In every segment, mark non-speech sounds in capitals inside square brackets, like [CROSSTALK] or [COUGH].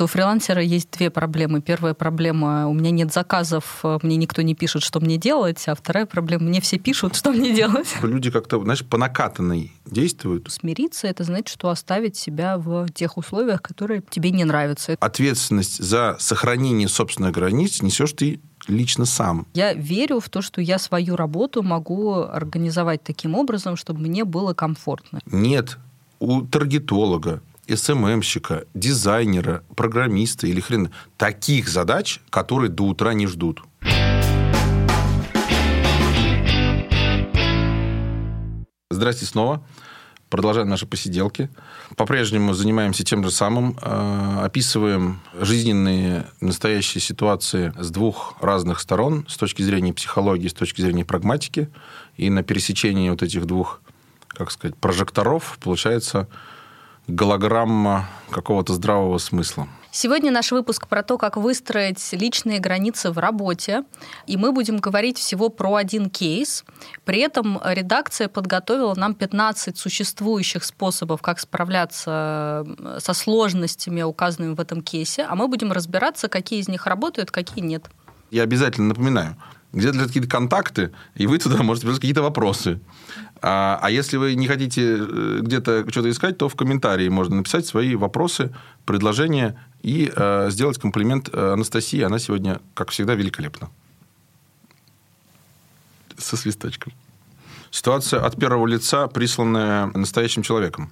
У фрилансера есть две проблемы. Первая проблема – у меня нет заказов, мне никто не пишет, что мне делать. А вторая проблема – мне все пишут, что мне делать. [LAUGHS] Люди как-то, знаешь, по накатанной действуют. Смириться – это значит, что оставить себя в тех условиях, которые тебе не нравятся. Ответственность за сохранение собственных границ несешь ты лично сам. Я верю в то, что я свою работу могу организовать таким образом, чтобы мне было комфортно. Нет, у таргетолога, СММщика, дизайнера, программиста или хрен таких задач, которые до утра не ждут. Здрасте снова. Продолжаем наши посиделки. По-прежнему занимаемся тем же самым. Э, описываем жизненные настоящие ситуации с двух разных сторон, с точки зрения психологии, с точки зрения прагматики. И на пересечении вот этих двух, как сказать, прожекторов получается голограмма какого-то здравого смысла. Сегодня наш выпуск про то, как выстроить личные границы в работе. И мы будем говорить всего про один кейс. При этом редакция подготовила нам 15 существующих способов, как справляться со сложностями, указанными в этом кейсе. А мы будем разбираться, какие из них работают, какие нет. Я обязательно напоминаю, где-то какие-то контакты, и вы туда [LAUGHS] можете писать какие-то вопросы. А, а если вы не хотите э, где-то что-то искать, то в комментарии можно написать свои вопросы, предложения и э, сделать комплимент э, Анастасии. Она сегодня, как всегда, великолепна. Со свисточком. Ситуация от первого лица, присланная настоящим человеком.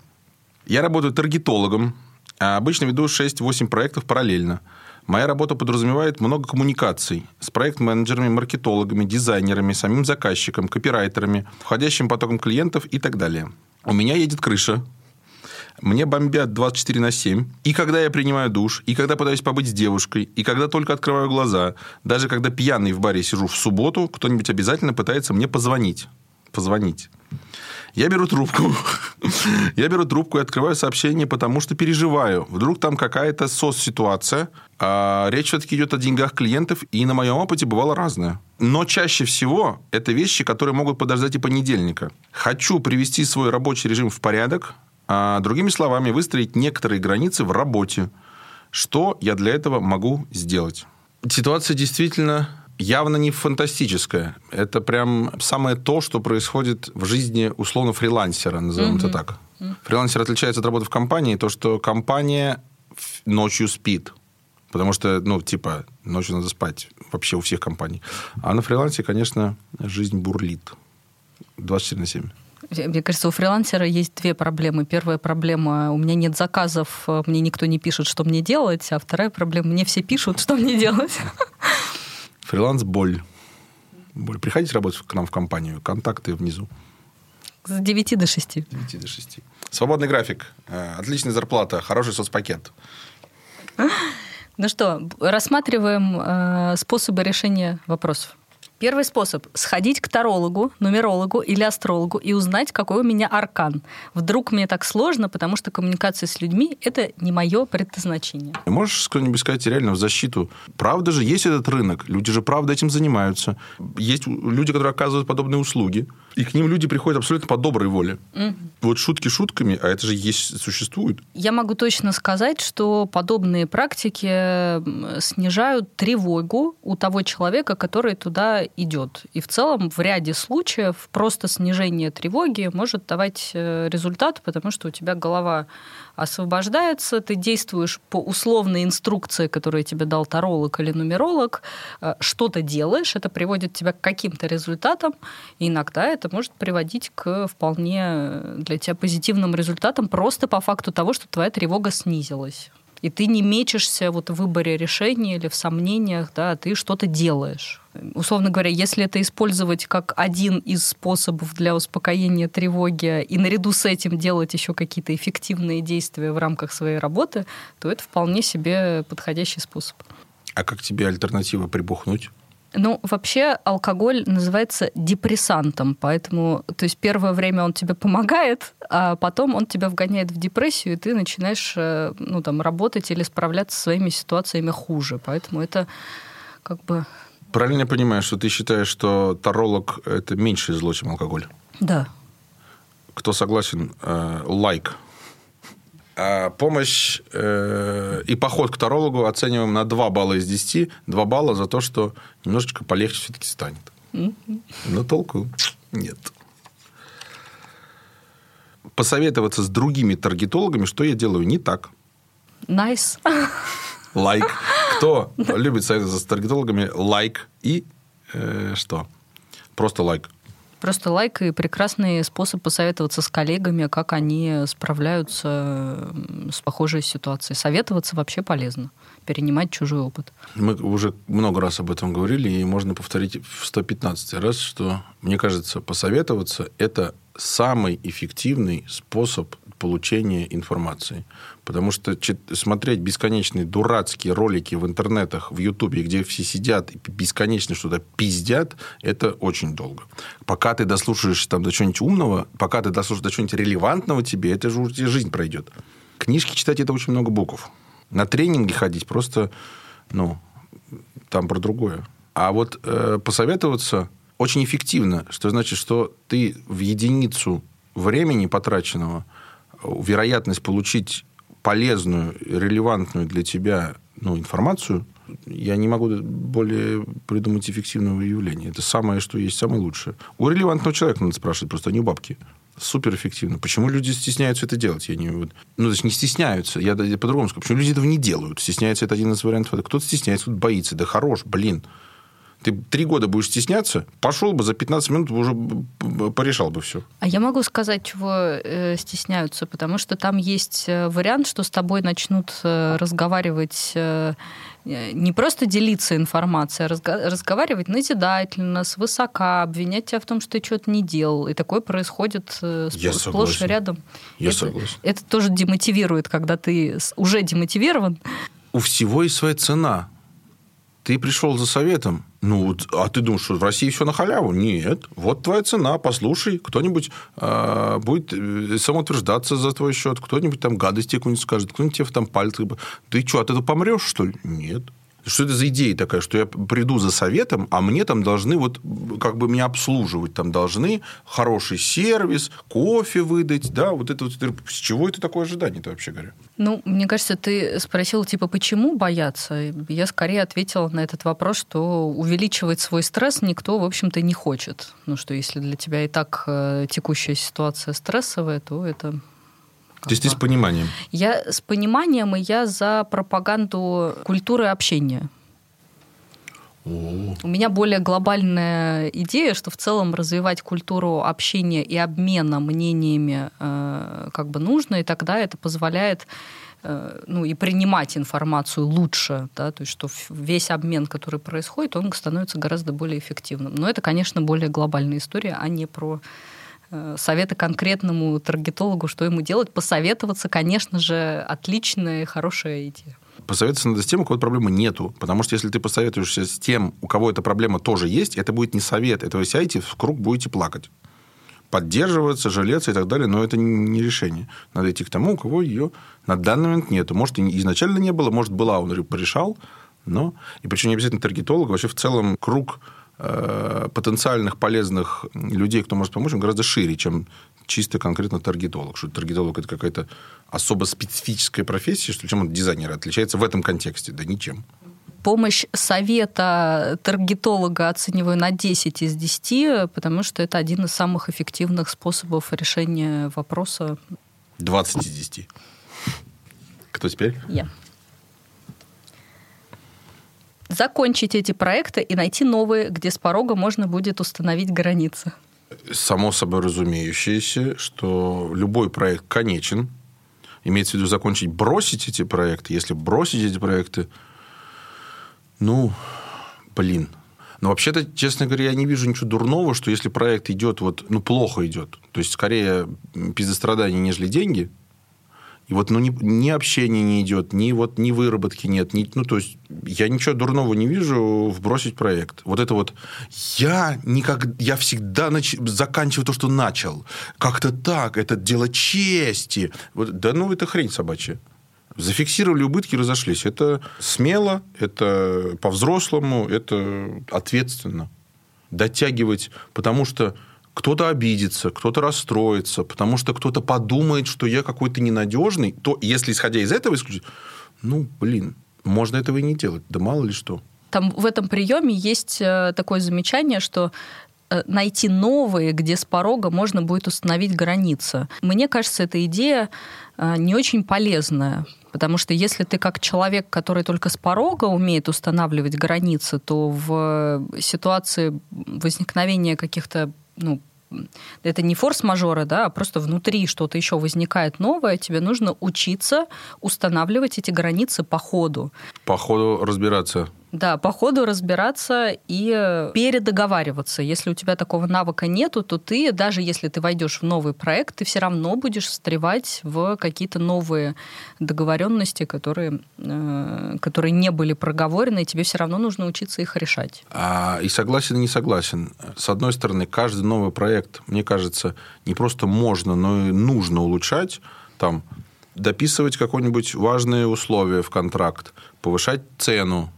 Я работаю таргетологом. А обычно веду 6-8 проектов параллельно – Моя работа подразумевает много коммуникаций с проект-менеджерами, маркетологами, дизайнерами, самим заказчиком, копирайтерами, входящим потоком клиентов и так далее. У меня едет крыша, мне бомбят 24 на 7. И когда я принимаю душ, и когда пытаюсь побыть с девушкой, и когда только открываю глаза, даже когда пьяный в баре сижу в субботу, кто-нибудь обязательно пытается мне позвонить. Позвонить. Я беру трубку. Я беру трубку и открываю сообщение, потому что переживаю. Вдруг там какая-то сос-ситуация. А речь все-таки идет о деньгах клиентов, и на моем опыте бывало разное. Но чаще всего это вещи, которые могут подождать и понедельника. Хочу привести свой рабочий режим в порядок, а другими словами, выстроить некоторые границы в работе. Что я для этого могу сделать? Ситуация действительно явно не фантастическое. Это прям самое то, что происходит в жизни условно фрилансера, назовем mm-hmm. это так. Фрилансер отличается от работы в компании, то, что компания ночью спит. Потому что, ну, типа, ночью надо спать вообще у всех компаний. А на фрилансе, конечно, жизнь бурлит. 24 на 7. Мне кажется, у фрилансера есть две проблемы. Первая проблема – у меня нет заказов, мне никто не пишет, что мне делать. А вторая проблема – мне все пишут, что мне делать. [LAUGHS] Фриланс – боль. боль. Приходите работать к нам в компанию. Контакты внизу. С 9 до 6. С 9 до 6. Свободный график, э, отличная зарплата, хороший соцпакет. Ну что, рассматриваем э, способы решения вопросов. Первый способ – сходить к тарологу, нумерологу или астрологу и узнать, какой у меня аркан. Вдруг мне так сложно, потому что коммуникация с людьми – это не мое предназначение. Можешь что-нибудь сказать реально в защиту? Правда же есть этот рынок, люди же правда этим занимаются. Есть люди, которые оказывают подобные услуги, и к ним люди приходят абсолютно по доброй воле. Угу. Вот шутки шутками, а это же есть, существует. Я могу точно сказать, что подобные практики снижают тревогу у того человека, который туда идет. И в целом в ряде случаев просто снижение тревоги может давать э, результат, потому что у тебя голова освобождается, ты действуешь по условной инструкции, которую тебе дал таролог или нумеролог, э, что-то делаешь, это приводит тебя к каким-то результатам, и иногда это может приводить к вполне для тебя позитивным результатам просто по факту того, что твоя тревога снизилась. И ты не мечешься вот в выборе решения или в сомнениях, да, а ты что-то делаешь. Условно говоря, если это использовать как один из способов для успокоения тревоги и наряду с этим делать еще какие-то эффективные действия в рамках своей работы, то это вполне себе подходящий способ. А как тебе альтернатива прибухнуть? Ну, вообще алкоголь называется депрессантом, поэтому, то есть первое время он тебе помогает, а потом он тебя вгоняет в депрессию, и ты начинаешь, э, ну, там, работать или справляться со своими ситуациями хуже. Поэтому это как бы... Правильно я понимаю, что ты считаешь, что таролог – это меньше зло, чем алкоголь? Да. Кто согласен, э, лайк. А помощь э, и поход к тарологу оцениваем на 2 балла из 10. 2 балла за то, что немножечко полегче все-таки станет. Но толку нет. Посоветоваться с другими таргетологами, что я делаю не так. Nice. Nice. [LAUGHS] Лайк. Кто любит советоваться с таргетологами, лайк. И э, что? Просто лайк. Просто лайк и прекрасный способ посоветоваться с коллегами, как они справляются с похожей ситуацией. Советоваться вообще полезно, перенимать чужой опыт. Мы уже много раз об этом говорили, и можно повторить в 115 раз, что, мне кажется, посоветоваться – это самый эффективный способ получения информации. Потому что смотреть бесконечные дурацкие ролики в интернетах, в Ютубе, где все сидят и бесконечно что-то пиздят, это очень долго. Пока ты дослушаешь там до чего-нибудь умного, пока ты дослушаешь до чего-нибудь релевантного тебе, это же уже жизнь пройдет. Книжки читать – это очень много букв. На тренинги ходить просто, ну, там про другое. А вот э, посоветоваться очень эффективно, что значит, что ты в единицу времени потраченного – вероятность получить полезную, релевантную для тебя ну, информацию, я не могу более придумать эффективного явления. Это самое, что есть, самое лучшее. У релевантного человека надо спрашивать, просто они бабки. Супер эффективно. Почему люди стесняются это делать? Я не, вот, ну, то есть не стесняются. Я, я по-другому скажу. Почему люди этого не делают? Стесняется это один из вариантов. Кто-то стесняется, кто-то боится. Да хорош, блин. Ты три года будешь стесняться, пошел бы за 15 минут уже порешал бы все. А я могу сказать, чего э, стесняются, потому что там есть э, вариант, что с тобой начнут э, разговаривать э, не просто делиться информацией, а разго- разговаривать назидательно, свысока, обвинять тебя в том, что ты что-то не делал. И такое происходит э, Я сплошь согласен. и рядом. Я это, согласен. Это тоже демотивирует, когда ты уже демотивирован. У всего есть своя цена. Ты пришел за советом, ну, а ты думаешь, что в России все на халяву? Нет. Вот твоя цена, послушай. Кто-нибудь э, будет самоутверждаться за твой счет, кто-нибудь там гадости какую-нибудь скажет, кто-нибудь тебе там пальцы... Ты что, от этого помрешь, что ли? Нет. Что это за идея такая, что я приду за советом, а мне там должны вот как бы меня обслуживать, там должны хороший сервис, кофе выдать, да, вот это вот. С чего это такое ожидание-то вообще говоря? Ну, мне кажется, ты спросил, типа, почему бояться? Я скорее ответила на этот вопрос, что увеличивать свой стресс никто, в общем-то, не хочет. Ну, что если для тебя и так э, текущая ситуация стрессовая, то это то есть ты с пониманием? Я с пониманием, и я за пропаганду культуры общения. У меня более глобальная идея, что в целом развивать культуру общения и обмена мнениями э, как бы нужно, и тогда это позволяет э, ну, и принимать информацию лучше, да, то есть что весь обмен, который происходит, он становится гораздо более эффективным. Но это, конечно, более глобальная история, а не про советы конкретному таргетологу, что ему делать, посоветоваться, конечно же, отличная и хорошая идея. Посоветоваться надо с тем, у кого проблемы нету. Потому что если ты посоветуешься с тем, у кого эта проблема тоже есть, это будет не совет. Это вы сядете, в круг будете плакать. Поддерживаться, жалеться и так далее, но это не решение. Надо идти к тому, у кого ее на данный момент нету. Может, изначально не было, может, была, он порешал, но... И причем не обязательно таргетолог, вообще в целом круг Э, потенциальных полезных людей, кто может помочь, он гораздо шире, чем чисто конкретно таргетолог. Что таргетолог – это какая-то особо специфическая профессия, что чем он дизайнер отличается в этом контексте? Да ничем. Помощь совета таргетолога оцениваю на 10 из 10, потому что это один из самых эффективных способов решения вопроса. 20 из 10. Кто теперь? Я. закончить эти проекты и найти новые, где с порога можно будет установить границы? Само собой разумеющееся, что любой проект конечен. Имеется в виду закончить, бросить эти проекты. Если бросить эти проекты, ну, блин. Но вообще-то, честно говоря, я не вижу ничего дурного, что если проект идет вот, ну, плохо идет, то есть скорее пиздострадание, нежели деньги, и вот ну, ни, ни общения не идет, ни, вот, ни выработки нет. Ни, ну, то есть, я ничего дурного не вижу в бросить проект. Вот это вот я, никак, я всегда нач... заканчиваю то, что начал. Как-то так, это дело чести. Вот, да ну, это хрень собачья. Зафиксировали убытки, разошлись. Это смело, это по-взрослому, это ответственно. Дотягивать, потому что кто-то обидится, кто-то расстроится, потому что кто-то подумает, что я какой-то ненадежный, то если исходя из этого исключить, ну, блин, можно этого и не делать, да мало ли что. Там в этом приеме есть э, такое замечание, что э, найти новые, где с порога можно будет установить границы. Мне кажется, эта идея э, не очень полезная, потому что если ты как человек, который только с порога умеет устанавливать границы, то в ситуации возникновения каких-то ну, это не форс-мажоры, да, а просто внутри что-то еще возникает новое, тебе нужно учиться устанавливать эти границы по ходу. По ходу разбираться. Да, по ходу разбираться и передоговариваться. Если у тебя такого навыка нету, то ты, даже если ты войдешь в новый проект, ты все равно будешь встревать в какие-то новые договоренности, которые, э, которые не были проговорены, и тебе все равно нужно учиться их решать. А, и согласен, и не согласен. С одной стороны, каждый новый проект, мне кажется, не просто можно, но и нужно улучшать. Там дописывать какое-нибудь важное условие в контракт, повышать цену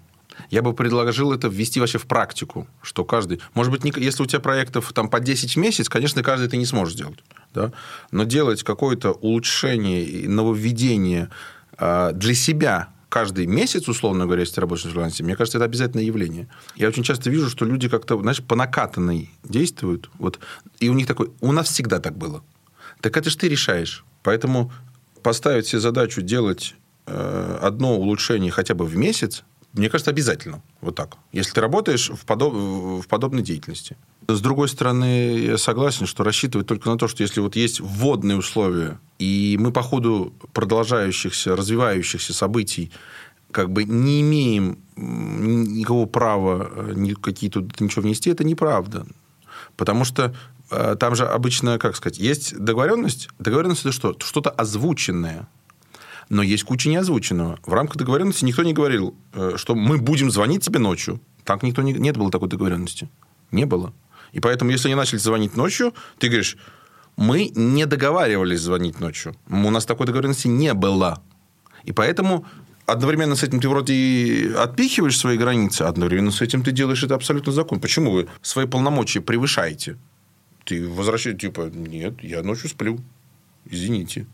я бы предложил это ввести вообще в практику, что каждый... Может быть, если у тебя проектов там по 10 в месяц, конечно, каждый ты не сможешь сделать. Да? Но делать какое-то улучшение, нововведение а, для себя каждый месяц, условно говоря, если ты работаешь фрилансе, мне кажется, это обязательное явление. Я очень часто вижу, что люди как-то, знаешь, по накатанной действуют. Вот, и у них такой, у нас всегда так было. Так это же ты решаешь. Поэтому поставить себе задачу делать э, одно улучшение хотя бы в месяц, мне кажется, обязательно. Вот так. Если ты работаешь в, подоб... в подобной деятельности. С другой стороны, я согласен, что рассчитывать только на то, что если вот есть вводные условия, и мы по ходу продолжающихся, развивающихся событий как бы не имеем никакого права э, какие тут ничего внести, это неправда. Потому что э, там же обычно, как сказать, есть договоренность. Договоренность это что? Что-то озвученное но есть куча неозвученного. В рамках договоренности никто не говорил, э, что мы будем звонить тебе ночью. Так никто не... Нет было такой договоренности. Не было. И поэтому, если они начали звонить ночью, ты говоришь, мы не договаривались звонить ночью. У нас такой договоренности не было. И поэтому одновременно с этим ты вроде и отпихиваешь свои границы, а одновременно с этим ты делаешь это абсолютно закон. Почему вы свои полномочия превышаете? Ты возвращаешь, типа, нет, я ночью сплю. Извините.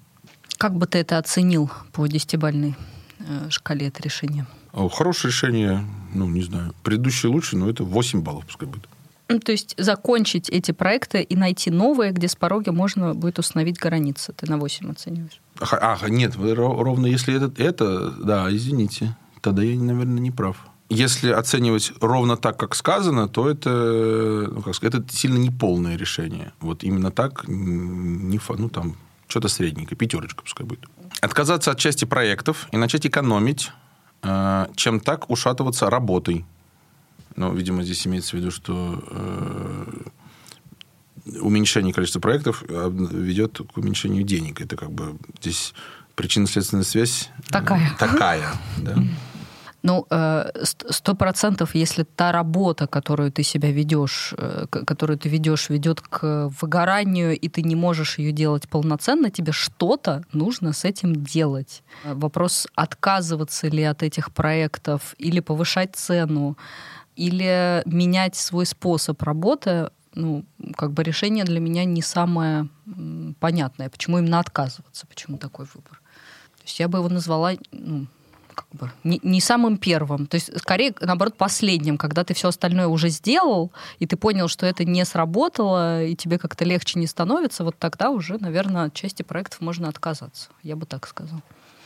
Как бы ты это оценил по десятибальной э, шкале это решение? Хорошее решение, ну, не знаю. Предыдущее лучше, но это 8 баллов пускай будет. Ну, то есть закончить эти проекты и найти новые, где с пороги можно будет установить границы. Ты на 8 оцениваешь. А, нет, ровно если это, это, да, извините, тогда я, наверное, не прав. Если оценивать ровно так, как сказано, то это, ну, как сказать, это сильно неполное решение. Вот именно так, не, ну, там, что-то средненькое, пятерочка пускай будет. Отказаться от части проектов и начать экономить, э, чем так ушатываться работой. Ну, видимо, здесь имеется в виду, что э, уменьшение количества проектов э, ведет к уменьшению денег. Это как бы здесь причинно-следственная связь такая. Такая, да. Ну, э, сто процентов, если та работа, которую ты себя ведешь, э, которую ты ведешь, ведет к выгоранию, и ты не можешь ее делать полноценно, тебе что-то нужно с этим делать. Вопрос, отказываться ли от этих проектов, или повышать цену, или менять свой способ работы, ну, как бы решение для меня не самое понятное. Почему именно отказываться? Почему такой выбор? То есть я бы его назвала ну, как бы не, не самым первым. То есть, скорее, наоборот, последним, когда ты все остальное уже сделал, и ты понял, что это не сработало, и тебе как-то легче не становится, вот тогда уже, наверное, от части проектов можно отказаться. Я бы так сказал.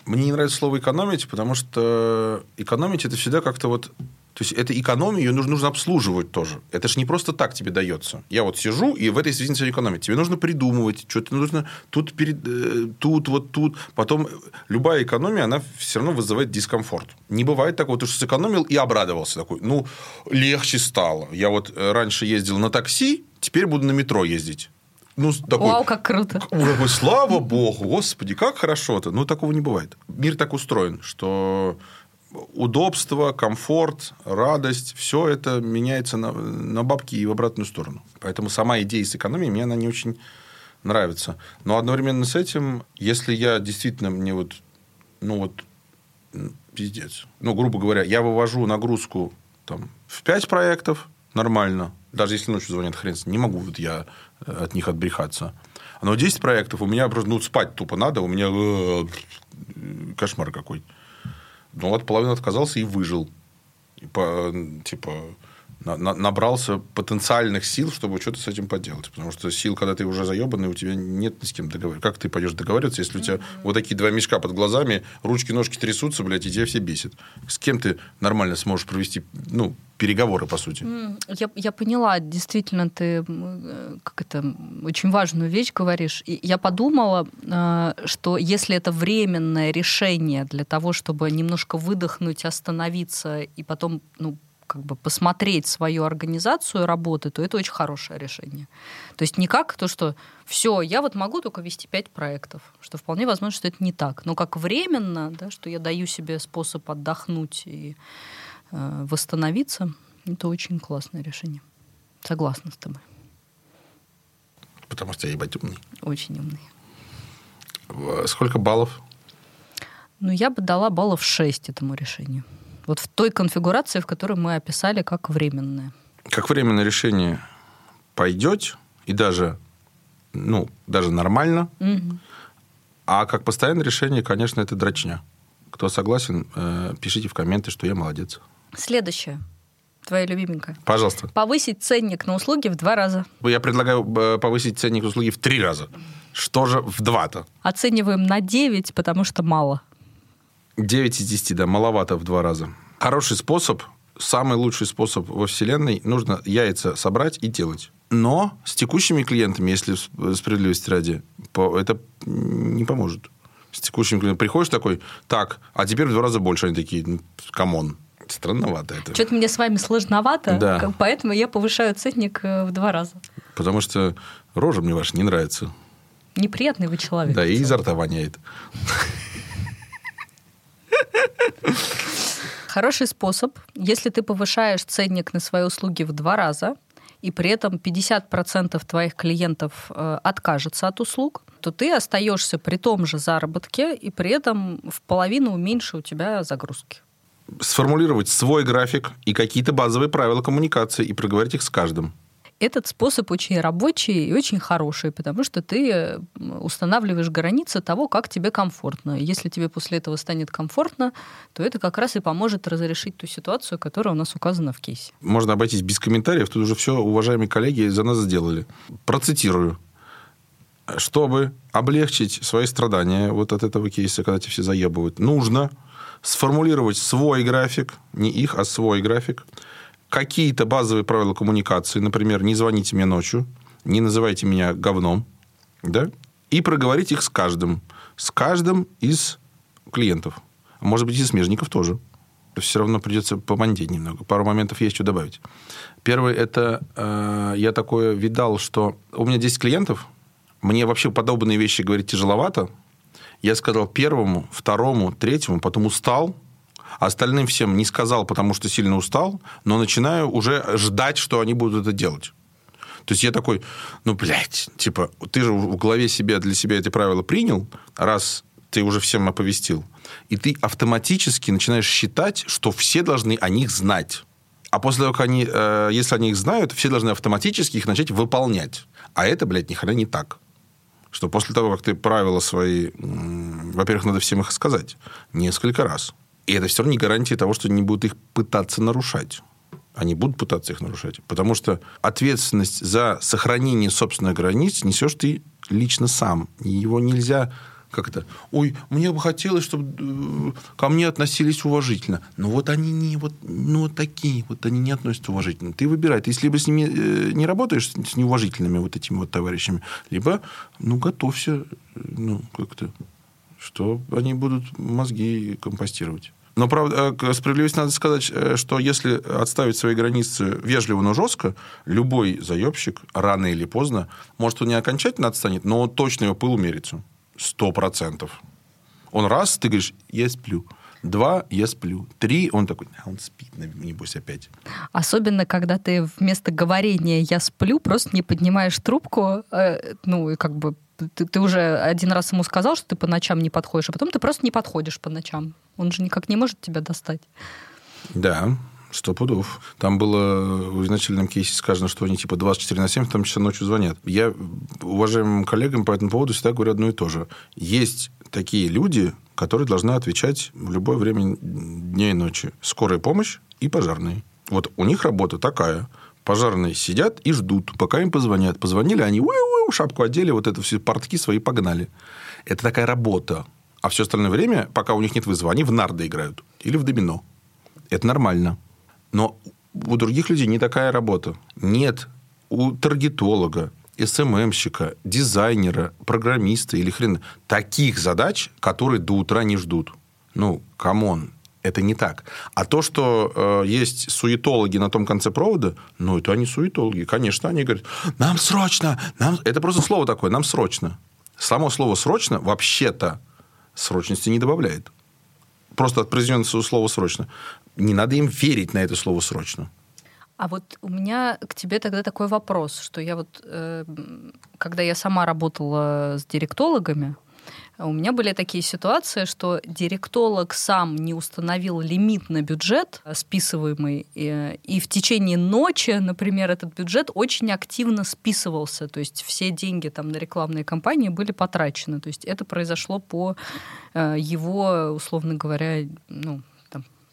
Мне не нравится слово экономить, потому что экономить это всегда как-то вот то есть, это экономия, ее нужно, нужно обслуживать тоже. Это же не просто так тебе дается. Я вот сижу, и в этой связи начинаю экономить. Тебе нужно придумывать, что-то нужно тут, перед, э, тут, вот тут. Потом любая экономия, она все равно вызывает дискомфорт. Не бывает такого, ты что сэкономил и обрадовался. Такой, ну, легче стало. Я вот э, раньше ездил на такси, теперь буду на метро ездить. Ну, такой, Вау, как круто. Такой, слава богу, господи, как хорошо-то. Ну, такого не бывает. Мир так устроен, что удобство, комфорт, радость, все это меняется на, на бабки и в обратную сторону. Поэтому сама идея с экономией мне она не очень нравится. Но одновременно с этим, если я действительно мне вот, ну вот, пиздец, ну, грубо говоря, я вывожу нагрузку там, в 5 проектов, нормально. Даже если ночью звонят хрен, не могу вот я э, от них отбрехаться. Но 10 проектов у меня просто, ну, спать тупо надо, у меня э, кошмар какой. Ну, вот половину отказался и выжил. И типа, на, на, набрался потенциальных сил, чтобы что-то с этим поделать. Потому что сил, когда ты уже заебанный, у тебя нет ни с кем договариваться. Как ты пойдешь договариваться, если у тебя вот такие два мешка под глазами, ручки-ножки трясутся, блядь, и тебя все бесит. С кем ты нормально сможешь провести, ну, переговоры, по сути. Я, я поняла, действительно, ты как это, очень важную вещь говоришь. И я подумала, э, что если это временное решение для того, чтобы немножко выдохнуть, остановиться и потом ну, как бы посмотреть свою организацию работы, то это очень хорошее решение. То есть не как то, что все, я вот могу только вести пять проектов, что вполне возможно, что это не так. Но как временно, да, что я даю себе способ отдохнуть и э, восстановиться, это очень классное решение. Согласна с тобой. Потому что я ебать умный. Очень умный. Сколько баллов? Ну, я бы дала баллов 6 этому решению. Вот в той конфигурации, в которой мы описали как временное. Как временное решение пойдете, и даже, ну, даже нормально. Угу. А как постоянное решение, конечно, это дрочня. Кто согласен, э, пишите в комменты, что я молодец. Следующее. Твоя любименькая. Пожалуйста. Повысить ценник на услуги в два раза. Я предлагаю э, повысить ценник на услуги в три раза. Что же в два-то? Оцениваем на 9, потому что мало. 9 из 10, да, маловато в два раза. Хороший способ, самый лучший способ во Вселенной, нужно яйца собрать и делать. Но с текущими клиентами, если справедливости ради, это не поможет. С текущими клиентами приходишь такой, так, а теперь в два раза больше. Они такие, come on, странновато это. Что-то мне с вами сложновато, да. поэтому я повышаю ценник э, в два раза. Потому что рожа мне ваша не нравится. Неприятный вы человек. Да, и изо рта воняет. Хороший способ, если ты повышаешь ценник на свои услуги в два раза, и при этом 50% твоих клиентов э, откажется от услуг, то ты остаешься при том же заработке, и при этом в половину меньше у тебя загрузки. Сформулировать свой график и какие-то базовые правила коммуникации и проговорить их с каждым этот способ очень рабочий и очень хороший, потому что ты устанавливаешь границы того, как тебе комфортно. Если тебе после этого станет комфортно, то это как раз и поможет разрешить ту ситуацию, которая у нас указана в кейсе. Можно обойтись без комментариев. Тут уже все, уважаемые коллеги, за нас сделали. Процитирую. Чтобы облегчить свои страдания вот от этого кейса, когда тебя все заебывают, нужно сформулировать свой график, не их, а свой график, какие-то базовые правила коммуникации, например, не звоните мне ночью, не называйте меня говном, да, и проговорить их с каждым, с каждым из клиентов. Может быть, и смежников тоже. Все равно придется помандеть немного. Пару моментов есть что добавить. Первый – это э, я такое видал, что у меня 10 клиентов, мне вообще подобные вещи говорить тяжеловато. Я сказал первому, второму, третьему, потом устал – Остальным всем не сказал, потому что сильно устал, но начинаю уже ждать, что они будут это делать. То есть я такой, ну, блядь, типа, ты же в голове себе для себя эти правила принял, раз ты уже всем оповестил, и ты автоматически начинаешь считать, что все должны о них знать. А после того, как они, э, если они их знают, все должны автоматически их начать выполнять. А это, блядь, ни хрена не так. Что после того, как ты правила свои, во-первых, надо всем их сказать несколько раз. И это все равно не гарантия того, что они будут их пытаться нарушать. Они будут пытаться их нарушать. Потому что ответственность за сохранение собственных границ несешь ты лично сам. Его нельзя как это, ой, мне бы хотелось, чтобы э, ко мне относились уважительно. Но вот они не вот, ну, вот такие, вот они не относятся уважительно. Ты выбирай. Ты если либо с ними э, не работаешь, с неуважительными вот этими вот товарищами, либо, ну, готовься, э, ну, как-то что они будут мозги компостировать. Но, правда, э, справедливости надо сказать, э, что если отставить свои границы вежливо, но жестко, любой заебщик рано или поздно, может, он не окончательно отстанет, но он точно его пыл умерится. Сто процентов. Он раз, ты говоришь, я сплю. Два, я сплю. Три, он такой, а он спит, небось, опять. Особенно, когда ты вместо говорения «я сплю» просто не поднимаешь трубку, э, ну, и как бы ты, ты уже один раз ему сказал, что ты по ночам не подходишь, а потом ты просто не подходишь по ночам. Он же никак не может тебя достать. Да, Сто пудов. Там было в изначальном кейсе сказано, что они типа 24 на 7 в том числе ночью звонят. Я уважаемым коллегам по этому поводу всегда говорю одно и то же. Есть такие люди, которые должны отвечать в любое время дня и ночи. Скорая помощь и пожарные. Вот у них работа такая. Пожарные сидят и ждут, пока им позвонят. Позвонили, они у шапку одели, вот это все портки свои погнали. Это такая работа. А все остальное время, пока у них нет вызова, они в нарды играют или в домино. Это нормально. Но у других людей не такая работа. Нет у таргетолога, СММщика, дизайнера, программиста ни хрена таких задач, которые до утра не ждут. Ну, come on, это не так. А то, что э, есть суетологи на том конце провода, ну, это они суетологи. Конечно, они говорят, нам срочно, нам... это просто слово такое, нам срочно. Само слово срочно вообще-то срочности не добавляет. Просто от произнесенного слова срочно не надо им верить на это слово срочно. А вот у меня к тебе тогда такой вопрос, что я вот, э, когда я сама работала с директологами, у меня были такие ситуации, что директолог сам не установил лимит на бюджет списываемый, и, и в течение ночи, например, этот бюджет очень активно списывался, то есть все деньги там на рекламные кампании были потрачены, то есть это произошло по э, его, условно говоря, ну,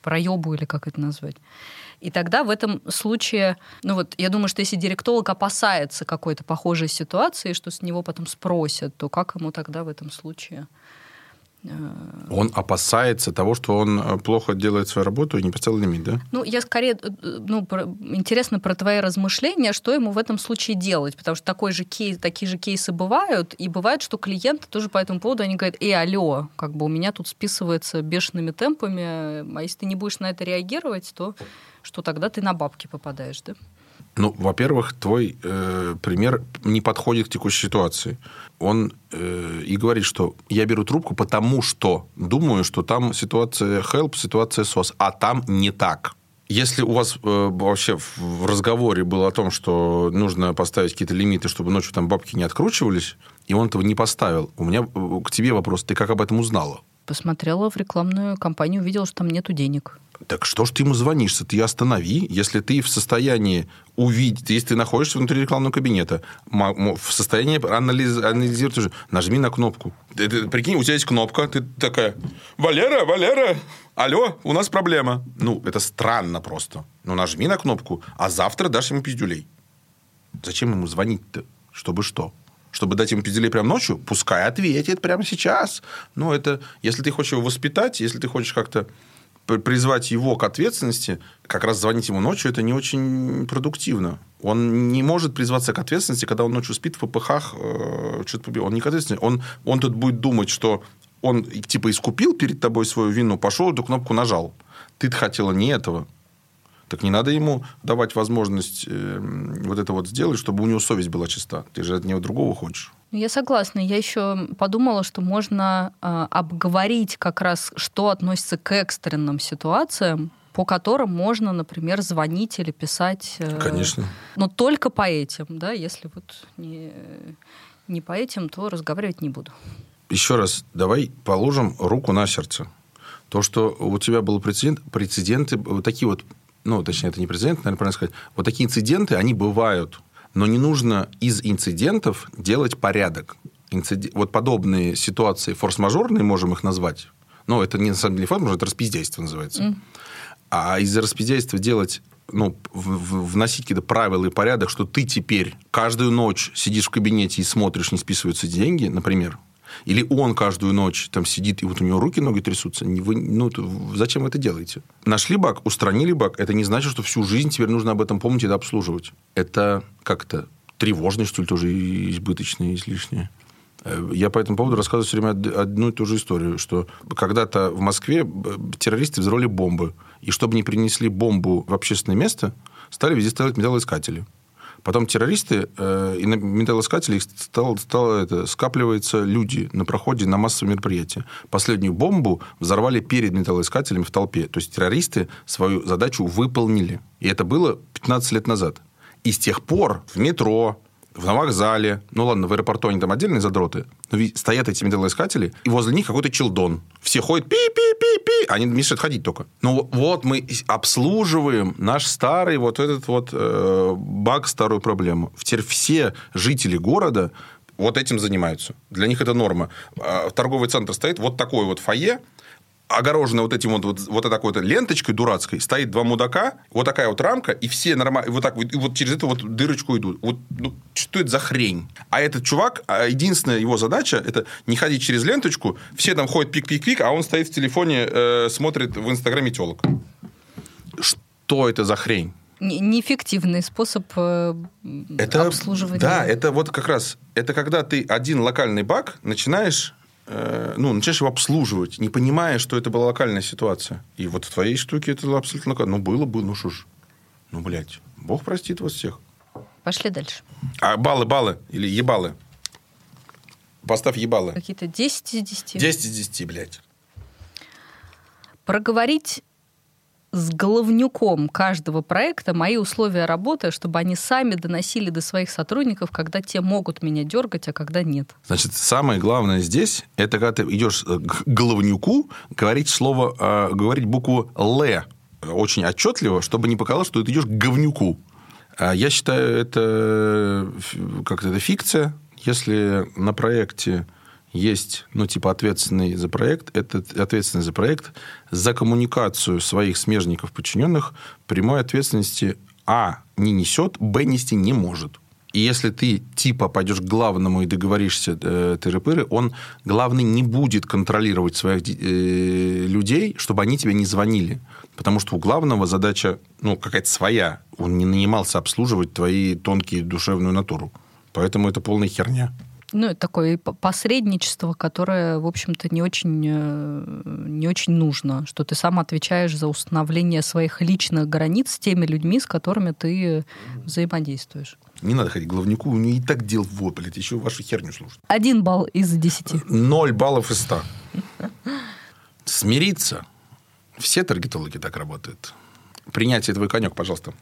проебу или как это назвать. И тогда в этом случае, ну вот, я думаю, что если директолог опасается какой-то похожей ситуации, что с него потом спросят, то как ему тогда в этом случае Э, он опасается того, что он э, плохо делает свою работу и не поставил лимит, да? Ну, я скорее, э, ну, про, интересно про твои размышления, что ему в этом случае делать, потому что такой же кейс, такие же кейсы бывают, и бывает, что клиенты тоже по этому поводу, они говорят, эй, алло, как бы у меня тут списывается бешеными темпами, а если ты не будешь на это реагировать, то что тогда ты на бабки попадаешь, да? Ну, во-первых, твой э, пример не подходит к текущей ситуации. Он э, и говорит, что я беру трубку, потому что думаю, что там ситуация help, ситуация SOS, а там не так. Если у вас э, вообще в разговоре было о том, что нужно поставить какие-то лимиты, чтобы ночью там бабки не откручивались, и он этого не поставил, у меня э, к тебе вопрос, ты как об этом узнала? Посмотрела в рекламную кампанию, увидела, что там нету денег. Так что ж ты ему звонишься? Ты останови. Если ты в состоянии увидеть, если ты находишься внутри рекламного кабинета, в состоянии анализ, анализировать, нажми на кнопку. Ты, ты, прикинь, у тебя есть кнопка, ты такая, Валера, Валера, алло, у нас проблема. Ну, это странно просто. Ну, нажми на кнопку, а завтра дашь ему пиздюлей. Зачем ему звонить-то? Чтобы что? чтобы дать ему пизделей прямо ночью, пускай ответит прямо сейчас. Ну, это, если ты хочешь его воспитать, если ты хочешь как-то призвать его к ответственности, как раз звонить ему ночью, это не очень продуктивно. Он не может призваться к ответственности, когда он ночью спит в ППХ, э, что-то Он не к ответственности. Он, он тут будет думать, что он типа искупил перед тобой свою вину, пошел, эту кнопку нажал. Ты-то хотела не этого. Так не надо ему давать возможность э, вот это вот сделать, чтобы у него совесть была чиста. Ты же от него другого хочешь. Ну, я согласна. Я еще подумала, что можно э, обговорить как раз, что относится к экстренным ситуациям, по которым можно, например, звонить или писать. Э, Конечно. Но только по этим, да, если вот не, не по этим, то разговаривать не буду. Еще раз, давай положим руку на сердце. То, что у тебя был прецедент, прецеденты, вот такие вот ну, точнее, это не прецедент, наверное, правильно сказать, вот такие инциденты, они бывают, но не нужно из инцидентов делать порядок. Инцид... Вот подобные ситуации форс-мажорные, можем их назвать, ну, это не на самом деле форс-мажор, это распиздейство называется. Mm. А из-за распиздейства делать ну, вносить какие-то правила и порядок, что ты теперь каждую ночь сидишь в кабинете и смотришь, не списываются деньги, например, или он каждую ночь там сидит, и вот у него руки, ноги трясутся. Вы, ну, зачем вы это делаете? Нашли баг, устранили баг. Это не значит, что всю жизнь теперь нужно об этом помнить и это обслуживать. Это как-то тревожность, что ли, тоже избыточная, излишняя. Э, я по этому поводу рассказываю все время одну и ту же историю, что когда-то в Москве террористы взорвали бомбы. И чтобы не принесли бомбу в общественное место, стали везде ставить металлоискатели. Потом террористы э, и на металлоискателей стало, стало это, скапливаются люди на проходе на массовые мероприятия. Последнюю бомбу взорвали перед металлоискателями в толпе. То есть террористы свою задачу выполнили. И это было 15 лет назад. И с тех пор в метро, в вокзале, ну ладно, в аэропорту они там отдельные задроты, но стоят эти металлоискатели, и возле них какой-то челдон. Все ходят пи-пи-пи-пи, они мешают ходить только. Ну вот мы обслуживаем наш старый вот этот вот э, баг, старую проблему. Теперь все жители города вот этим занимаются. Для них это норма. А, торговый центр стоит, вот такой вот фойе, огорожено вот этим вот, вот, вот такой вот ленточкой дурацкой, стоит два мудака, вот такая вот рамка, и все нормально, вот так вот, и вот через эту вот дырочку идут. Вот ну, что это за хрень? А этот чувак, а единственная его задача, это не ходить через ленточку, все там ходят пик-пик-пик, а он стоит в телефоне, э, смотрит в Инстаграме телок. Что это за хрень? неэффективный способ э, это, обслуживания. Да, это вот как раз, это когда ты один локальный баг начинаешь ну, начинаешь его обслуживать, не понимая, что это была локальная ситуация. И вот в твоей штуке это абсолютно локально. Ну, было бы, ну что ж. Ну, блядь, Бог простит вас всех. Пошли дальше. А баллы, баллы или ебалы? Поставь ебалы. Какие-то 10 из 10. 10 из 10, блядь. Проговорить с головнюком каждого проекта мои условия работы, чтобы они сами доносили до своих сотрудников, когда те могут меня дергать, а когда нет. Значит, самое главное здесь, это когда ты идешь к головнюку, говорить слово, э, говорить букву «Л» очень отчетливо, чтобы не показалось, что ты идешь к говнюку. А я считаю, это как-то это фикция. Если на проекте есть, ну, типа, ответственный за проект, это ответственный за проект, за коммуникацию своих смежников, подчиненных, прямой ответственности А не несет, Б нести не может. И если ты типа пойдешь к главному и договоришься э, тыры-пыры, он, главный, не будет контролировать своих э, людей, чтобы они тебе не звонили. Потому что у главного задача, ну, какая-то своя. Он не нанимался обслуживать твои тонкие душевную натуру. Поэтому это полная херня. Ну, это такое посредничество, которое, в общем-то, не очень, э, не очень нужно, что ты сам отвечаешь за установление своих личных границ с теми людьми, с которыми ты взаимодействуешь. Не надо ходить к главнику, у него и так дел блядь, еще вашу херню слушать. Один балл из десяти. Ноль баллов из ста. Смириться. Все таргетологи так работают. Принятие твой конек, пожалуйста.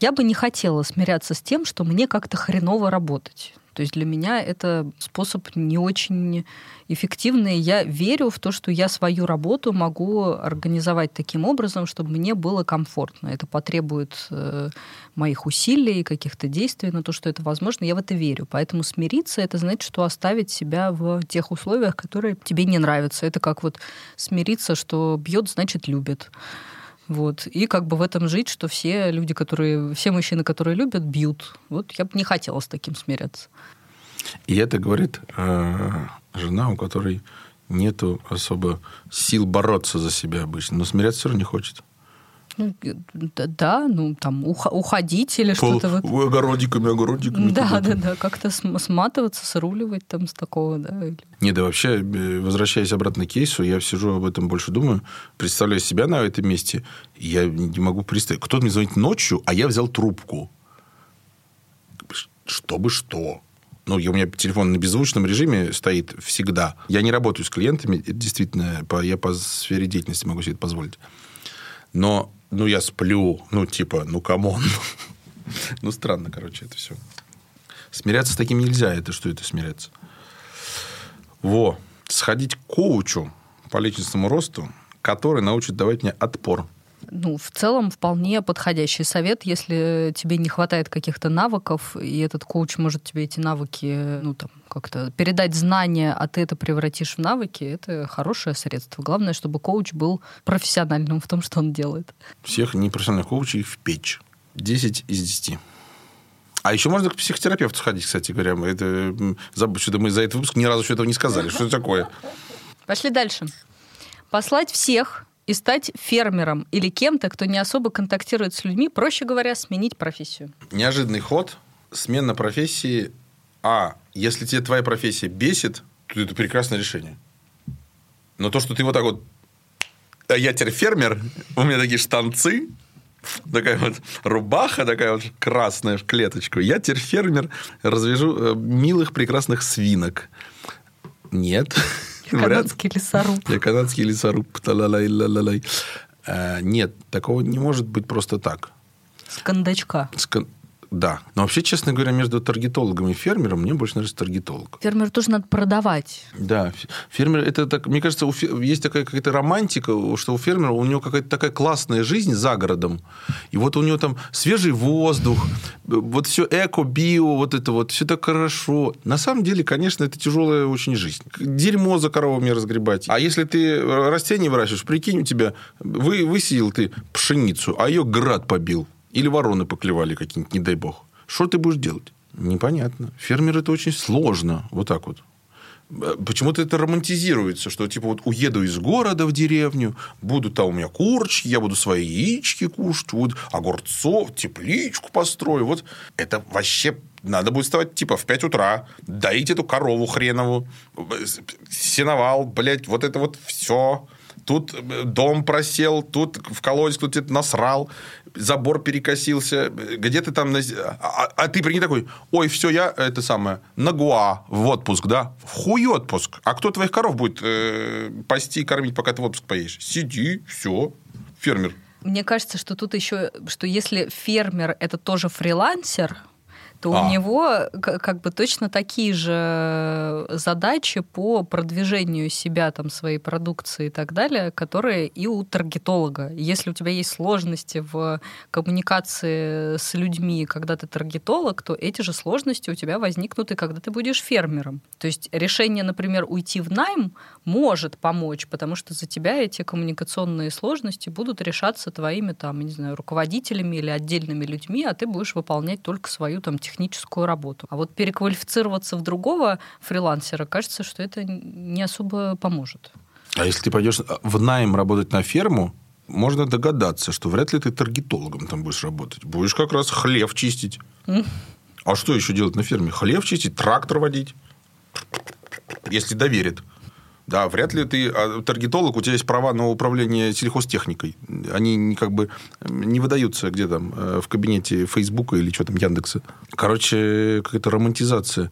Я бы не хотела смиряться с тем, что мне как-то хреново работать. То есть для меня это способ не очень эффективный. Я верю в то, что я свою работу могу организовать таким образом, чтобы мне было комфортно. Это потребует э, моих усилий, каких-то действий, но то, что это возможно, я в это верю. Поэтому смириться это значит, что оставить себя в тех условиях, которые тебе не нравятся. Это как вот смириться, что бьет, значит любит. Вот. И как бы в этом жить, что все люди, которые, все мужчины, которые любят, бьют. Вот я бы не хотела с таким смиряться. И это говорит э, жена, у которой нету особо сил бороться за себя обычно, но смиряться все равно не хочет. Ну, да, ну там уходить или Пол, что-то вот. Огородиками, огородиками. Да, да, да, как-то сматываться, сруливать там с такого, да. Не, да вообще, э, возвращаясь обратно к кейсу, я сижу об этом больше думаю, представляю себя на этом месте, я не могу представить. Кто-то мне звонит ночью, а я взял трубку. Чтобы что? ну, у меня телефон на беззвучном режиме стоит всегда. Я не работаю с клиентами, это действительно, по, я по сфере деятельности могу себе это позволить. Но, ну, я сплю, ну, типа, ну, come on. [LAUGHS] ну, странно, короче, это все. Смиряться с таким нельзя. Это что это смиряться? Во. Сходить к коучу по личностному росту, который научит давать мне отпор ну, в целом вполне подходящий совет, если тебе не хватает каких-то навыков, и этот коуч может тебе эти навыки, ну, там, как-то передать знания, а ты это превратишь в навыки, это хорошее средство. Главное, чтобы коуч был профессиональным в том, что он делает. Всех непрофессиональных коучей в печь. 10 из 10. А еще можно к психотерапевту сходить, кстати говоря. Это, что-то мы за этот выпуск ни разу что этого не сказали. Что это такое? Пошли дальше. Послать всех и стать фермером или кем-то, кто не особо контактирует с людьми, проще говоря, сменить профессию. Неожиданный ход, смена профессии. А, если тебе твоя профессия бесит, то это прекрасное решение. Но то, что ты вот так вот... А я теперь фермер, у меня такие штанцы, такая вот рубаха, такая вот красная клеточка. Я теперь фермер, развяжу э, милых прекрасных свинок. Нет. Канадский лесоруб. Я канадский лесоруб. А, нет, такого не может быть просто так. С кондачка. С кон... да. Но вообще, честно говоря, между таргетологом и фермером мне больше нравится таргетолог. Фермер тоже надо продавать. Да, фермер это так, мне кажется, есть такая какая-то романтика, что у фермера у него какая-то такая классная жизнь за городом, и вот у него там свежий воздух, вот все эко, био, вот это вот, все так хорошо. На самом деле, конечно, это тяжелая очень жизнь. Дерьмо за коровами разгребать. А если ты растения выращиваешь, прикинь, у тебя вы, высеял ты пшеницу, а ее град побил. Или вороны поклевали какие-нибудь, не дай бог. Что ты будешь делать? Непонятно. Фермер это очень сложно. Вот так вот. Э, почему-то это романтизируется, что типа вот уеду из города в деревню, буду там у меня курочки, я буду свои яички кушать, вот огурцов, тепличку построю. Вот это вообще надо будет вставать типа в 5 утра, доить эту корову хренову, э, сеновал, блядь, вот это вот все тут э, дом просел, тут в колодец кто-то насрал, забор перекосился, где ты там... А, а, а ты прикинь такой, ой, все, я это самое, на Гуа в отпуск, да? В хуй отпуск. А кто твоих коров будет э, пасти и кормить, пока ты в отпуск поедешь? Сиди, все, фермер. Мне кажется, что тут еще, что если фермер это тоже фрилансер, то а. у него как бы точно такие же задачи по продвижению себя, там, своей продукции и так далее, которые и у таргетолога. Если у тебя есть сложности в коммуникации с людьми, когда ты таргетолог, то эти же сложности у тебя возникнут и когда ты будешь фермером. То есть решение, например, уйти в найм может помочь, потому что за тебя эти коммуникационные сложности будут решаться твоими, там, не знаю, руководителями или отдельными людьми, а ты будешь выполнять только свою там техническую техническую работу. А вот переквалифицироваться в другого фрилансера, кажется, что это не особо поможет. А если ты пойдешь в найм работать на ферму, можно догадаться, что вряд ли ты таргетологом там будешь работать. Будешь как раз хлев чистить. А что еще делать на ферме? Хлев чистить, трактор водить. Если доверит. Да, вряд ли ты а, таргетолог, у тебя есть права на управление сельхозтехникой. Они как бы не выдаются где там э, в кабинете Фейсбука или что там, Яндекса. Короче, какая-то романтизация.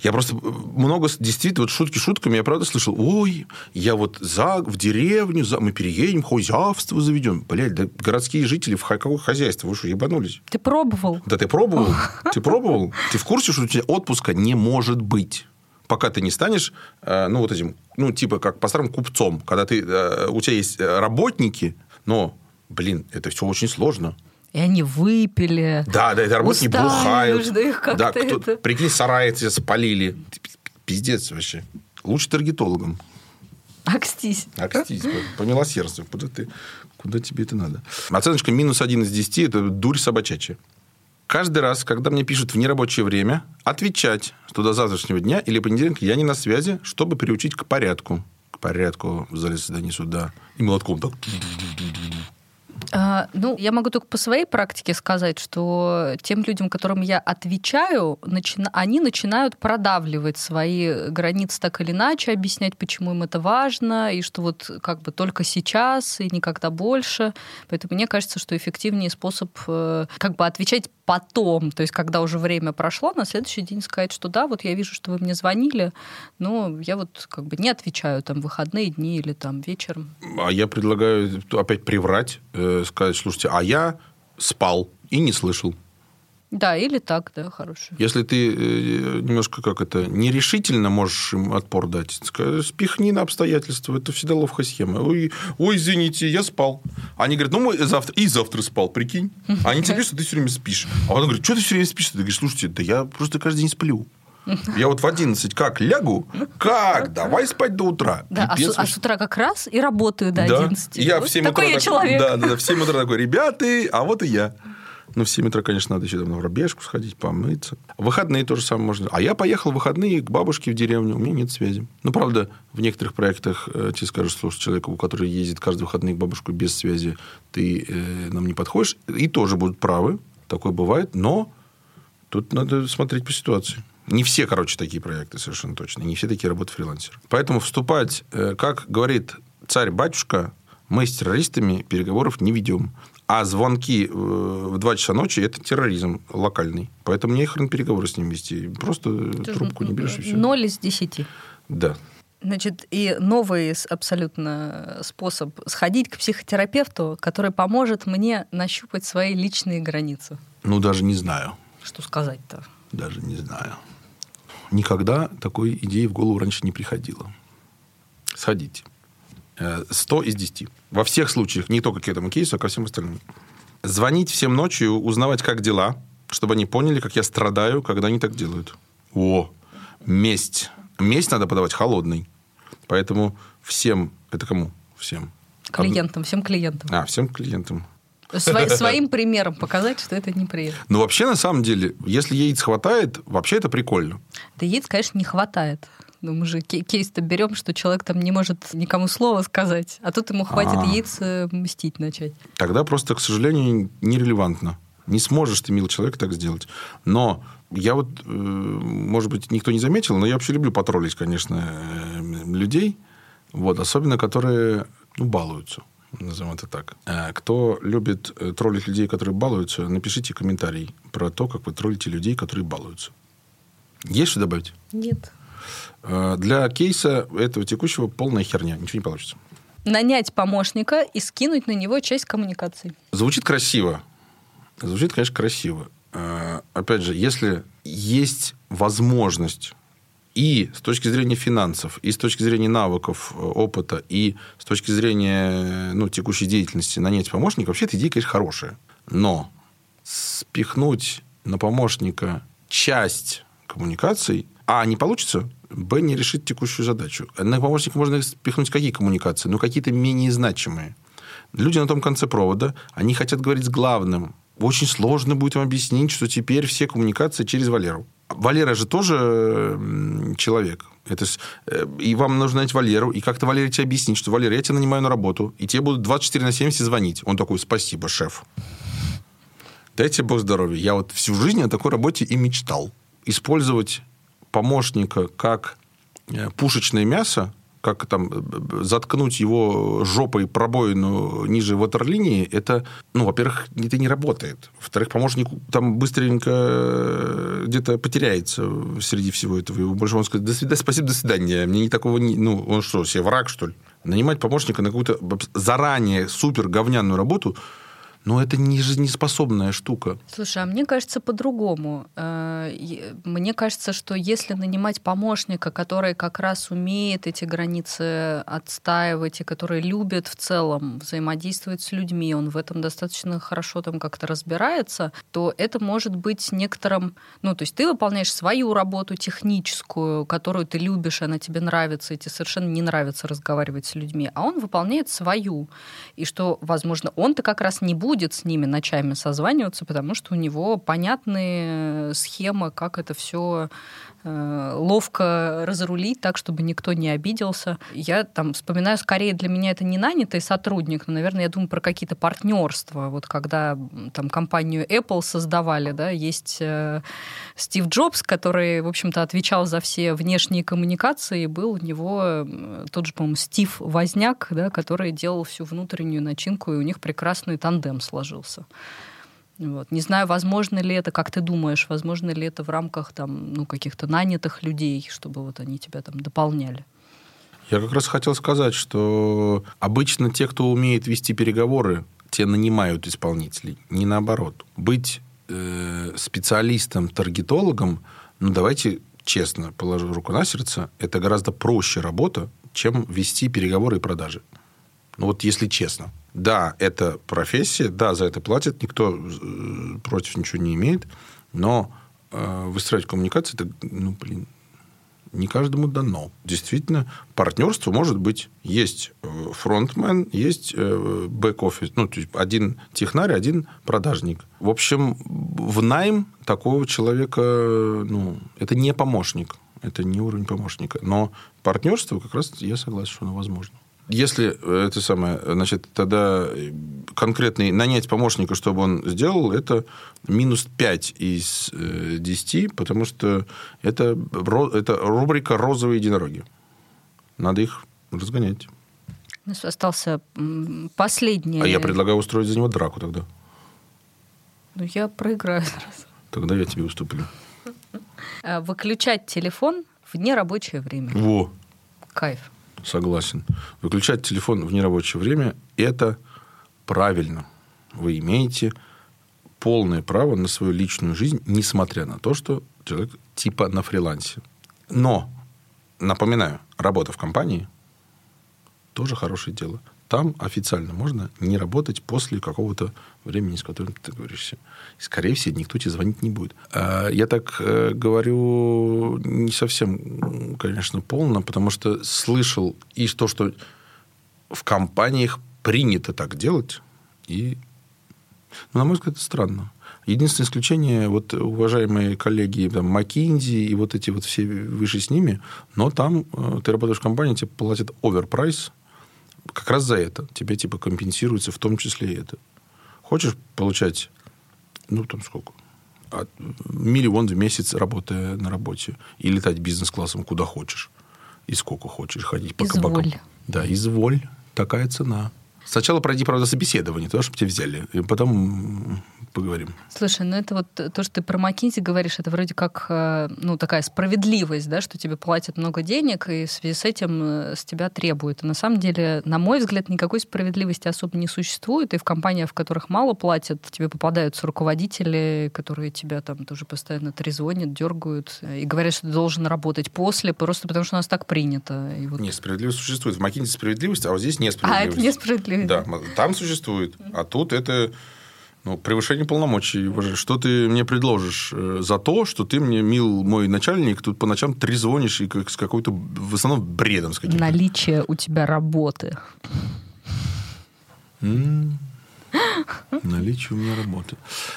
Я просто много, действительно, вот шутки шутками, я правда слышал, ой, я вот за, в деревню, за, мы переедем, хозяйство заведем. Блядь, да городские жители, в какое хозяйство? Вы что, ебанулись? Ты пробовал? Да ты пробовал? [LAUGHS] Ты пробовал? Ты в курсе, что у тебя отпуска не может быть? Пока ты не станешь, э, ну, вот этим, ну, типа, как по-старому купцом, когда ты, э, у тебя есть э, работники, но, блин, это все очень сложно. И они выпили. Да, да, это работники устали, бухают. Нужно их да, кто, это... прикинь, сарай тебя спалили. Пиздец вообще. Лучше таргетологом. Акстись. Акстись, помилосердствуй. Куда, ты, куда тебе это надо? Оценочка минус один из десяти – это дурь собачачья каждый раз, когда мне пишут в нерабочее время, отвечать, что до завтрашнего дня или понедельника я не на связи, чтобы приучить к порядку. К порядку в зале заседания суда. И молотком так а, ну, я могу только по своей практике сказать, что тем людям, которым я отвечаю, начина... они начинают продавливать свои границы так или иначе, объяснять, почему им это важно, и что вот как бы только сейчас и никогда больше. Поэтому мне кажется, что эффективнее способ э, как бы отвечать потом, то есть когда уже время прошло, на следующий день сказать, что да, вот я вижу, что вы мне звонили, но я вот как бы не отвечаю там выходные дни или там вечером. А я предлагаю опять приврать, э, сказать, слушайте, а я спал и не слышал. Да, или так, да, хорошо. Если ты э, немножко как это нерешительно можешь им отпор дать, спихни на обстоятельства. Это всегда ловкая схема. Ой, ой, извините, я спал. Они говорят, ну, мы завтра и завтра спал, прикинь. [LAUGHS] Они тебе что ты все время спишь. А он говорит, что ты все время спишь? Ты говоришь, слушайте, да я просто каждый день сплю. [LAUGHS] Я вот в 11 как лягу, как? Давай спать до утра. Да, а, с, а с утра как раз и работаю до да. 11. Я вот в 7 такой утра я человек. Да, да, да, в 7 утра такой, ребята, а вот и я. Ну, в 7 утра, конечно, надо еще там на пробежку сходить, помыться. В выходные тоже самое можно. А я поехал в выходные к бабушке в деревню, у меня нет связи. Ну, правда, в некоторых проектах э, тебе скажут, слушай, человеку, у которого ездит каждый выходные к бабушку без связи, ты э, нам не подходишь. И тоже будут правы, такое бывает, но тут надо смотреть по ситуации. Не все, короче, такие проекты, совершенно точно. Не все такие работы фрилансеры. Поэтому вступать, э, как говорит царь-батюшка, мы с террористами переговоров не ведем. А звонки э, в 2 часа ночи – это терроризм локальный. Поэтому не хрен переговоры с ним вести. Просто Ты трубку не берешь и все. Ноль из десяти. Да. Значит, и новый абсолютно способ сходить к психотерапевту, который поможет мне нащупать свои личные границы. Ну, даже не знаю. Что сказать-то? Даже не знаю. Никогда такой идеи в голову раньше не приходило. Сходите. 100 из 10. Во всех случаях, не только к этому кейсу, а ко всем остальным. Звонить всем ночью, узнавать, как дела, чтобы они поняли, как я страдаю, когда они так делают. О, месть. Месть надо подавать холодный. Поэтому всем... Это кому? Всем. Клиентам, всем клиентам. А, всем клиентам. Сво- [LAUGHS] своим примером показать, что это неприятно. Ну, вообще, на самом деле, если яиц хватает, вообще это прикольно. Да яиц, конечно, не хватает. Ну, мы же кейс-то берем, что человек там не может никому слова сказать, а тут ему хватит А. яиц э, мстить начать. Тогда просто, к сожалению, нерелевантно. Не сможешь ты, милый человек, так сделать. Но я вот, э, может быть, никто не заметил, но я вообще люблю потроллить, конечно, э, людей, вот, особенно которые ну, балуются, назовем это так. Кто любит троллить людей, которые балуются, напишите комментарий про то, как вы троллите людей, которые балуются. Есть что добавить? Нет. Э, Для кейса этого текущего полная херня, ничего не получится. Нанять помощника и скинуть на него часть коммуникаций. Звучит красиво. Звучит, конечно, красиво. Э, Опять же, если есть возможность и с точки зрения финансов, и с точки зрения навыков, э, опыта, и с точки зрения ну, текущей деятельности нанять помощника, вообще эта идея, конечно, хорошая. Но спихнуть на помощника часть коммуникаций, а, не получится, б, не решит текущую задачу. На помощника можно спихнуть какие коммуникации? Ну, какие-то менее значимые. Люди на том конце провода, они хотят говорить с главным. Очень сложно будет им объяснить, что теперь все коммуникации через Валеру. Валера же тоже человек. Это э, и вам нужно найти Валеру, и как-то Валере тебе объяснить, что, Валера, я тебя нанимаю на работу, и тебе будут 24 на 70 звонить. Он такой, спасибо, шеф. Дайте Бог здоровья. Я вот всю жизнь о такой работе и мечтал. Использовать помощника как э, пушечное мясо, как там э, заткнуть его жопой пробоину ниже ватерлинии, это, ну, во-первых, это не работает. Во-вторых, помощник там быстренько э, где-то потеряется среди всего этого. Его больше он скажет, до свидания, спасибо, до свидания. Мне не такого не... Ну, он что, себе враг, что ли? Нанимать помощника на какую-то заранее супер говняную работу, ну, это не жизнеспособная штука. Слушай, а мне кажется по-другому. Э, Мне кажется, что если нанимать помощника, который как раз умеет эти границы отстаивать и который любит в целом взаимодействовать с людьми, он в этом достаточно хорошо там как-то разбирается, то это может быть некоторым... Ну, то есть ты выполняешь свою работу техническую, которую ты любишь, она тебе нравится, и тебе совершенно не нравится разговаривать с людьми, а он выполняет свою. И что, возможно, он-то как раз не будет с ними ночами созваниваться, потому что у него понятные схемы, как это все ловко разрулить так, чтобы никто не обиделся. Я там вспоминаю, скорее для меня это не нанятый сотрудник, но, наверное, я думаю про какие-то партнерства. Вот когда там компанию Apple создавали, да, есть э, Стив Джобс, который, в общем-то, отвечал за все внешние коммуникации, был у него э, тот же, по-моему, Стив Возняк, да, который делал всю внутреннюю начинку, и у них прекрасный тандем сложился. Вот. Не знаю, возможно ли это, как ты думаешь, возможно ли это в рамках там, ну, каких-то нанятых людей, чтобы вот они тебя там дополняли. Я как раз хотел сказать, что обычно те, кто умеет вести переговоры, те нанимают исполнителей, не наоборот. Быть э, специалистом, таргетологом, ну давайте честно, положу руку на сердце, это гораздо проще работа, чем вести переговоры и продажи. Ну вот если честно. Да, это профессия, да, за это платят, никто э, против ничего не имеет, но э, выстраивать коммуникации, это, ну, блин, не каждому дано. Действительно, партнерство может быть. Есть э, фронтмен, есть э, бэк-офис. Ну, то есть один технарь, один продажник. В общем, в найм такого человека, ну, это не помощник. Это не уровень помощника. Но партнерство как раз я согласен, что оно возможно. Если э, это самое, значит, тогда конкретный нанять помощника, чтобы он сделал, это минус 5 из э, 10, потому что это, это рубрика «Розовые единороги». Надо их разгонять. У нас остался последний. А я предлагаю устроить за него драку тогда. Ну, я проиграю сразу. Тогда я тебе уступлю. А, Выключать телефон в нерабочее время. Во, Кайф. Согласен. Выключать телефон в нерабочее время – это правильно. Вы имеете полное право на свою личную жизнь, несмотря на то, что человек типа на фрилансе. Но, напоминаю, работа в компании тоже хорошее дело. Там официально можно не работать после какого-то времени, с которым ты говоришься. Скорее всего, никто тебе звонить не будет. А я так э, говорю не совсем, конечно, полно, потому что слышал и то, что в компаниях принято так делать, и, ну, на мой взгляд, это странно. Единственное исключение, вот уважаемые коллеги, там, McKinsey и вот эти вот все выше с ними, но там э, ты работаешь в компании, тебе платят оверпрайс, как раз за это. Тебе типа компенсируется в том числе и это. Хочешь получать, ну, там сколько? Миллион в месяц, работая на работе. И летать бизнес-классом куда хочешь. И сколько хочешь. Ходить по изволь. кабакам. Да, изволь. Такая цена. Сначала пройди, правда, собеседование, то, чтобы тебя взяли. И потом поговорим. Слушай, ну это вот то, что ты про McKinsey говоришь, это вроде как э, ну, такая справедливость, да, что тебе платят много денег, и в связи с этим э, с тебя требуют. И на самом деле, на мой взгляд, никакой справедливости особо не существует, и в компаниях, в которых мало платят, тебе попадаются руководители, которые тебя там тоже постоянно трезвонят, дергают э, и говорят, что ты должен работать после, просто потому что у нас так принято. И вот... Нет, справедливость существует. В McKinsey справедливость, а вот здесь несправедливость. А, это несправедливость. Да, там существует, а тут это ну, превышение полномочий. Что ты мне предложишь э, за то, что ты мне, мил мой начальник, тут по ночам трезвонишь и как, с какой-то, в основном, бредом с каким-то. Наличие у тебя работы. Наличие у меня работы.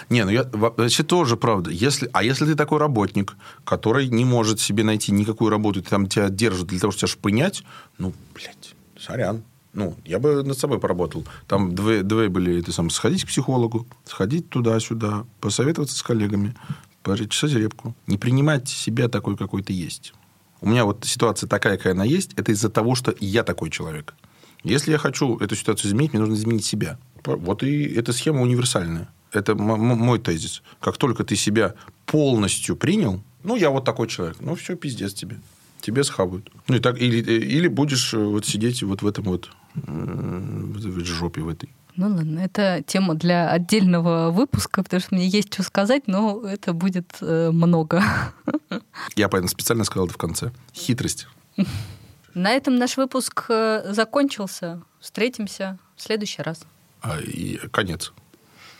Не, ну я вообще тоже правда. Если, а если ты такой работник, который не может себе найти никакую работу, и там тебя держат для того, чтобы тебя шпынять, ну, блядь, сорян. Ну, я бы над собой поработал. Там две, две были, ты сам, сходить к психологу, сходить туда-сюда, посоветоваться с коллегами, почесать репку. Не принимать себя такой, какой ты есть. У меня вот ситуация такая, какая она есть, это из-за того, что я такой человек. Если я хочу эту ситуацию изменить, мне нужно изменить себя. Вот и эта схема универсальная. Это мой тезис. Как только ты себя полностью принял, ну, я вот такой человек, ну, все, пиздец тебе тебе схавают. Ну, и так, или, или будешь э, вот сидеть вот в этом вот в жопе в этой. Ну ладно, это тема для отдельного выпуска, потому что мне есть что сказать, но это будет э, много. Я поэтому специально сказал это в конце. Хитрость. На этом наш выпуск э, закончился. Встретимся в следующий раз. А, и конец.